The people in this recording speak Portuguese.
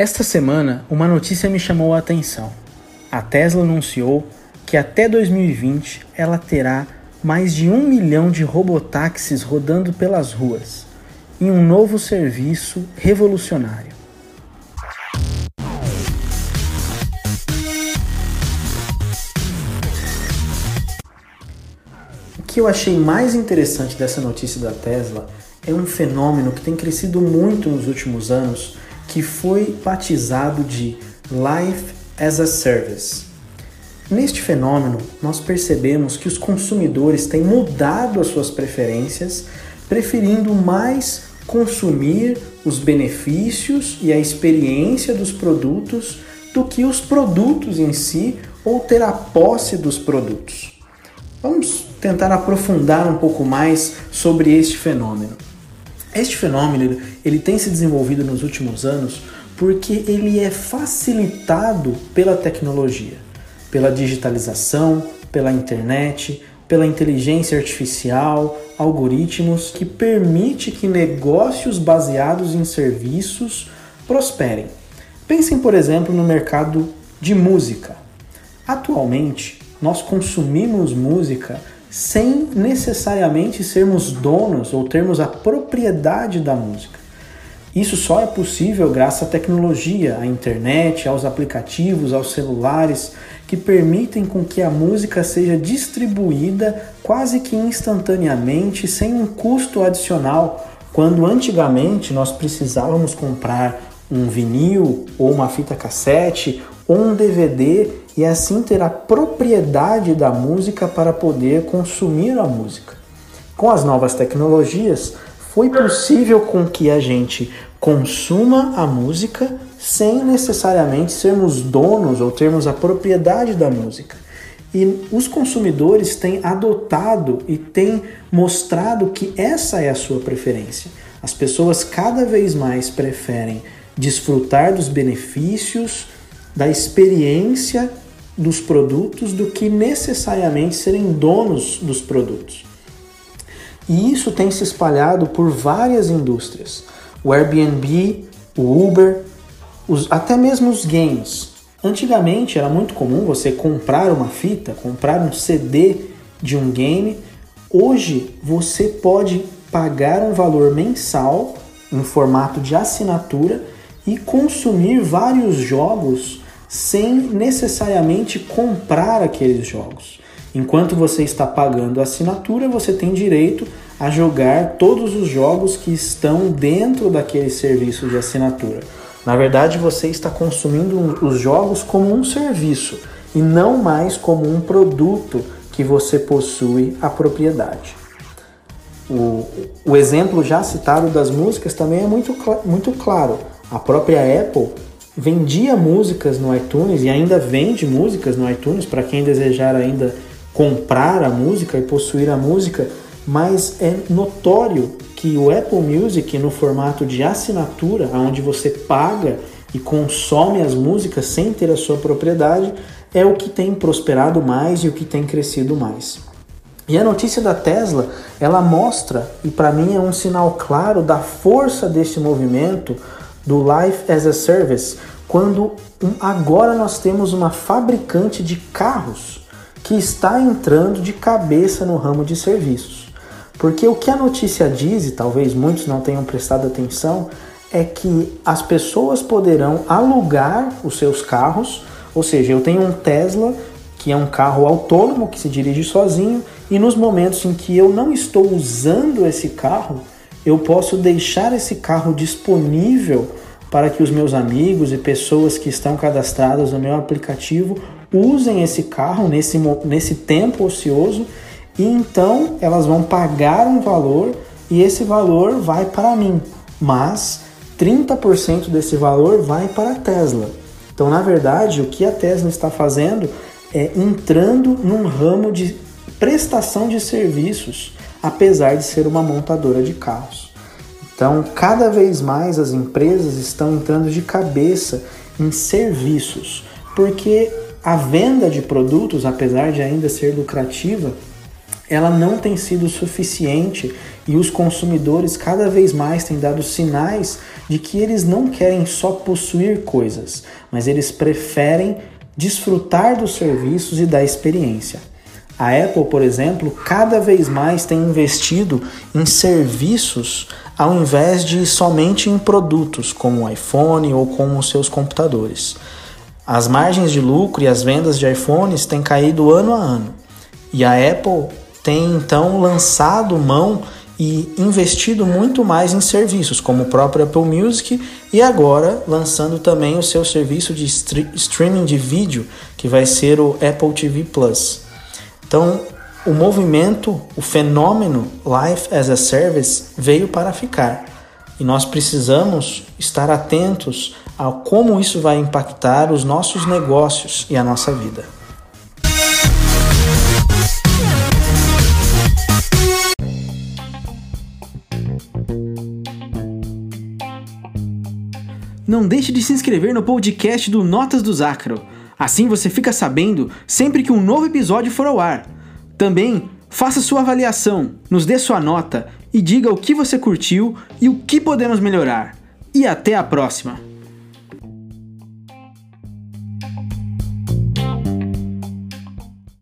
Esta semana, uma notícia me chamou a atenção. A Tesla anunciou que até 2020 ela terá mais de um milhão de robotáxis rodando pelas ruas, em um novo serviço revolucionário. O que eu achei mais interessante dessa notícia da Tesla é um fenômeno que tem crescido muito nos últimos anos, que foi batizado de Life as a Service. Neste fenômeno, nós percebemos que os consumidores têm mudado as suas preferências, preferindo mais consumir os benefícios e a experiência dos produtos do que os produtos em si ou ter a posse dos produtos. Vamos tentar aprofundar um pouco mais sobre este fenômeno. Este fenômeno ele tem se desenvolvido nos últimos anos porque ele é facilitado pela tecnologia, pela digitalização, pela internet, pela inteligência artificial, algoritmos que permite que negócios baseados em serviços prosperem. Pensem, por exemplo, no mercado de música. Atualmente, nós consumimos música sem necessariamente sermos donos ou termos a propriedade da música. Isso só é possível graças à tecnologia, à internet, aos aplicativos, aos celulares, que permitem com que a música seja distribuída quase que instantaneamente, sem um custo adicional, quando antigamente nós precisávamos comprar um vinil ou uma fita cassete ou um DVD e assim ter a propriedade da música para poder consumir a música. Com as novas tecnologias, foi possível com que a gente consuma a música sem necessariamente sermos donos ou termos a propriedade da música. E os consumidores têm adotado e têm mostrado que essa é a sua preferência. As pessoas cada vez mais preferem desfrutar dos benefícios, da experiência dos produtos do que necessariamente serem donos dos produtos. E isso tem se espalhado por várias indústrias. O Airbnb, o Uber, os, até mesmo os games. Antigamente era muito comum você comprar uma fita, comprar um CD de um game. Hoje você pode pagar um valor mensal em formato de assinatura e consumir vários jogos sem necessariamente comprar aqueles jogos. Enquanto você está pagando a assinatura, você tem direito a jogar todos os jogos que estão dentro daquele serviço de assinatura. Na verdade, você está consumindo os jogos como um serviço e não mais como um produto que você possui a propriedade. O, o exemplo já citado das músicas também é muito, muito claro. A própria Apple vendia músicas no iTunes e ainda vende músicas no iTunes para quem desejar ainda comprar a música e possuir a música, mas é notório que o Apple Music no formato de assinatura, onde você paga e consome as músicas sem ter a sua propriedade, é o que tem prosperado mais e o que tem crescido mais. E a notícia da Tesla, ela mostra, e para mim é um sinal claro da força desse movimento do Life as a Service, quando agora nós temos uma fabricante de carros que está entrando de cabeça no ramo de serviços. Porque o que a notícia diz, e talvez muitos não tenham prestado atenção, é que as pessoas poderão alugar os seus carros, ou seja, eu tenho um Tesla que é um carro autônomo que se dirige sozinho, e nos momentos em que eu não estou usando esse carro, eu posso deixar esse carro disponível para que os meus amigos e pessoas que estão cadastradas no meu aplicativo usem esse carro nesse, nesse tempo ocioso e então elas vão pagar um valor e esse valor vai para mim, mas 30% desse valor vai para a Tesla. Então, na verdade, o que a Tesla está fazendo é entrando num ramo de prestação de serviços, apesar de ser uma montadora de carros. Então, cada vez mais as empresas estão entrando de cabeça em serviços, porque a venda de produtos, apesar de ainda ser lucrativa, ela não tem sido suficiente e os consumidores cada vez mais têm dado sinais de que eles não querem só possuir coisas, mas eles preferem desfrutar dos serviços e da experiência. A Apple, por exemplo, cada vez mais tem investido em serviços ao invés de somente em produtos como o iPhone ou como seus computadores. As margens de lucro e as vendas de iPhones têm caído ano a ano. E a Apple tem então lançado mão e investido muito mais em serviços, como o próprio Apple Music, e agora lançando também o seu serviço de streaming de vídeo, que vai ser o Apple TV Plus. Então, o movimento, o fenômeno Life as a Service veio para ficar. E nós precisamos estar atentos a como isso vai impactar os nossos negócios e a nossa vida. Não deixe de se inscrever no podcast do Notas do Zacro. Assim você fica sabendo sempre que um novo episódio for ao ar. Também faça sua avaliação, nos dê sua nota e diga o que você curtiu e o que podemos melhorar. E até a próxima!